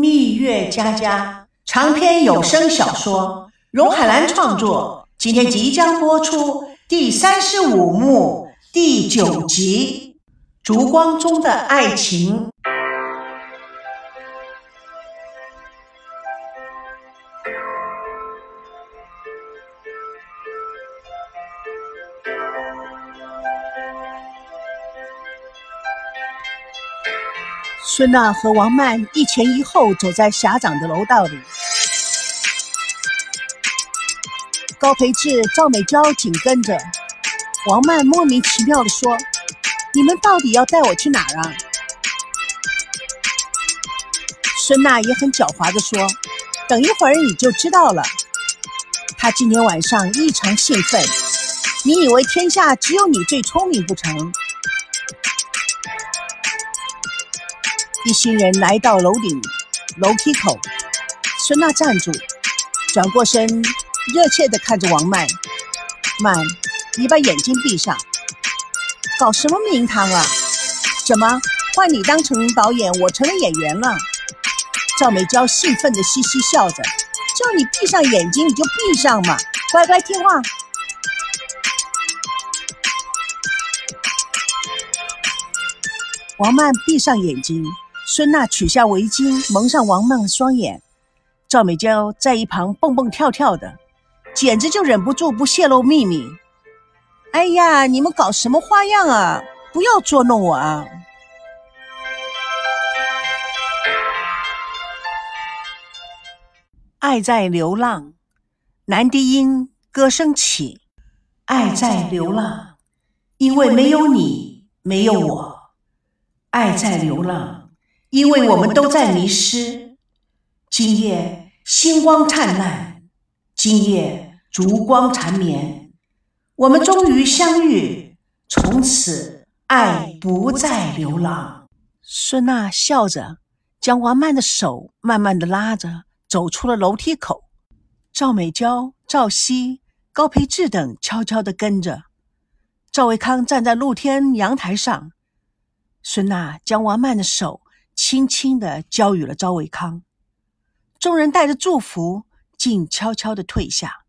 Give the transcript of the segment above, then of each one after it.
蜜月佳佳长篇有声小说，荣海兰创作，今天即将播出第三十五幕第九集《烛光中的爱情》。孙娜和王曼一前一后走在狭长的楼道里，高培志、赵美娇紧跟着。王曼莫名其妙地说：“你们到底要带我去哪儿啊？”孙娜也很狡猾地说：“等一会儿你就知道了。”她今天晚上异常兴奋，你以为天下只有你最聪明不成？一行人来到楼顶楼梯口，孙娜站住，转过身，热切地看着王曼。曼，你把眼睛闭上，搞什么名堂啊？怎么换你当成导演，我成了演员了？赵美娇兴奋地嘻嘻笑着，叫你闭上眼睛，你就闭上嘛，乖乖听话。王曼闭上眼睛。孙娜取下围巾，蒙上王曼的双眼。赵美娇在一旁蹦蹦跳跳的，简直就忍不住不泄露秘密。哎呀，你们搞什么花样啊？不要捉弄我啊！爱在流浪，男低音歌声起。爱在流浪，因为没有你，没有我。爱在流浪。因为我们都在迷失。今夜星光灿烂，今夜烛光缠绵，我们终于相遇，从此爱不再流浪。孙娜笑着，将王曼的手慢慢的拉着，走出了楼梯口。赵美娇、赵熙、高培志等悄悄的跟着。赵维康站在露天阳台上，孙娜将王曼的手。轻轻地交予了赵维康，众人带着祝福，竟悄悄地退下。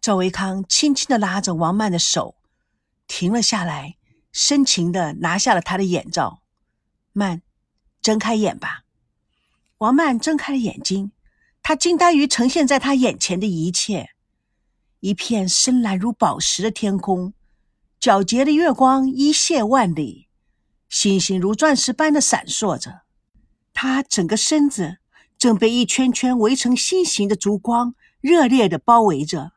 赵维康轻轻地拉着王曼的手，停了下来，深情地拿下了他的眼罩。曼，睁开眼吧。王曼睁开了眼睛，她惊呆于呈现在她眼前的一切：一片深蓝如宝石的天空，皎洁的月光一泻万里。星星如钻石般的闪烁着，他整个身子正被一圈圈围成心形的烛光热烈的包围着，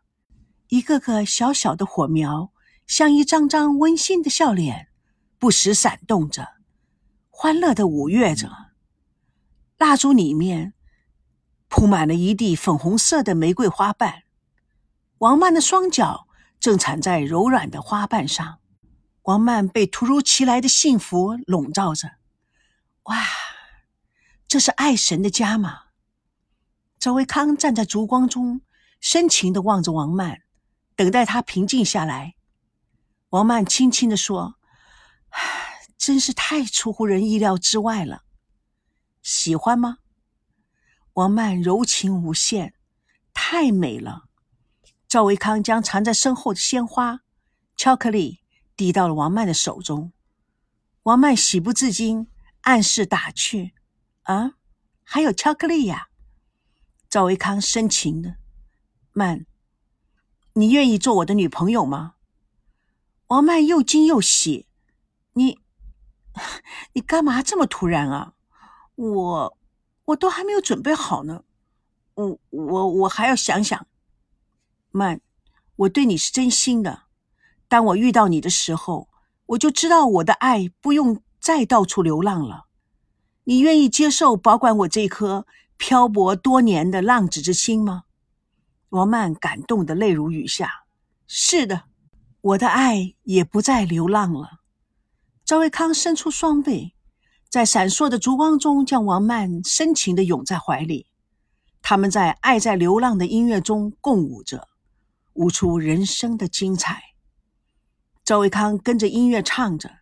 一个个小小的火苗像一张张温馨的笑脸，不时闪动着，欢乐的舞跃着。蜡烛里面铺满了一地粉红色的玫瑰花瓣，王曼的双脚正踩在柔软的花瓣上。王曼被突如其来的幸福笼罩着，哇，这是爱神的家吗？赵维康站在烛光中，深情的望着王曼，等待她平静下来。王曼轻轻的说：“真是太出乎人意料之外了，喜欢吗？”王曼柔情无限，太美了。赵维康将藏在身后的鲜花、巧克力。递到了王曼的手中，王曼喜不自禁，暗示打趣：“啊，还有巧克力呀！”赵维康深情的：“曼，你愿意做我的女朋友吗？”王曼又惊又喜：“你，你干嘛这么突然啊？我，我都还没有准备好呢。我，我，我还要想想。曼，我对你是真心的。”当我遇到你的时候，我就知道我的爱不用再到处流浪了。你愿意接受保管我这颗漂泊多年的浪子之心吗？王曼感动的泪如雨下。是的，我的爱也不再流浪了。赵维康伸出双臂，在闪烁的烛光中，将王曼深情的拥在怀里。他们在爱在流浪的音乐中共舞着，舞出人生的精彩。赵维康跟着音乐唱着：“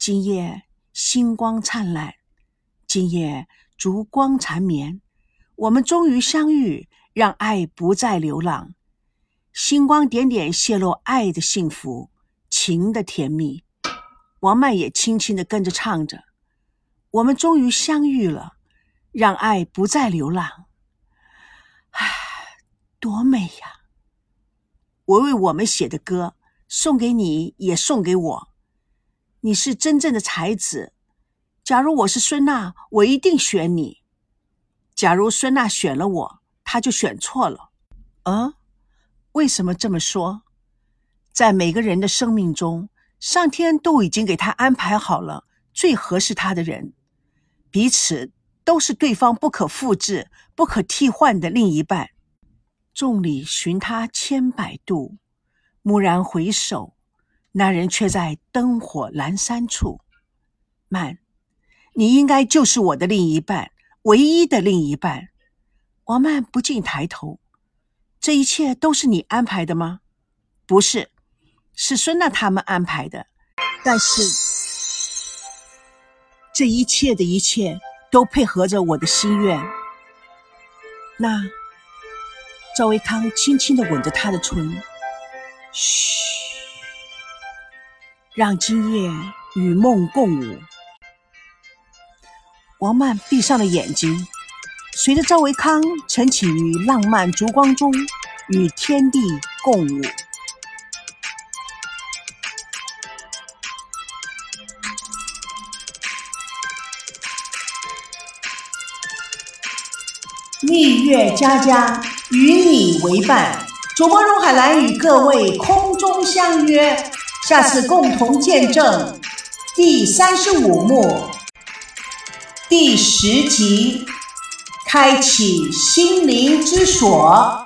今夜星光灿烂，今夜烛光缠绵，我们终于相遇，让爱不再流浪。星光点点泄露爱的幸福，情的甜蜜。王曼也轻轻的跟着唱着：“我们终于相遇了，让爱不再流浪。”唉，多美呀！我为我们写的歌送给你，也送给我。你是真正的才子。假如我是孙娜，我一定选你。假如孙娜选了我，她就选错了。嗯，为什么这么说？在每个人的生命中，上天都已经给他安排好了最合适他的人，彼此都是对方不可复制、不可替换的另一半。众里寻他千百度，蓦然回首，那人却在灯火阑珊处。曼。你应该就是我的另一半，唯一的另一半。王曼不禁抬头，这一切都是你安排的吗？不是，是孙娜他们安排的。但是，这一切的一切都配合着我的心愿。那，赵维康轻轻的吻着她的唇，嘘，让今夜与梦共舞。王曼闭上了眼睛，随着赵维康沉起于浪漫烛光中，与天地共舞。蜜月佳佳与你为伴，主播荣海兰与各位空中相约，下次共同见证第三十五幕。第十集，开启心灵之锁。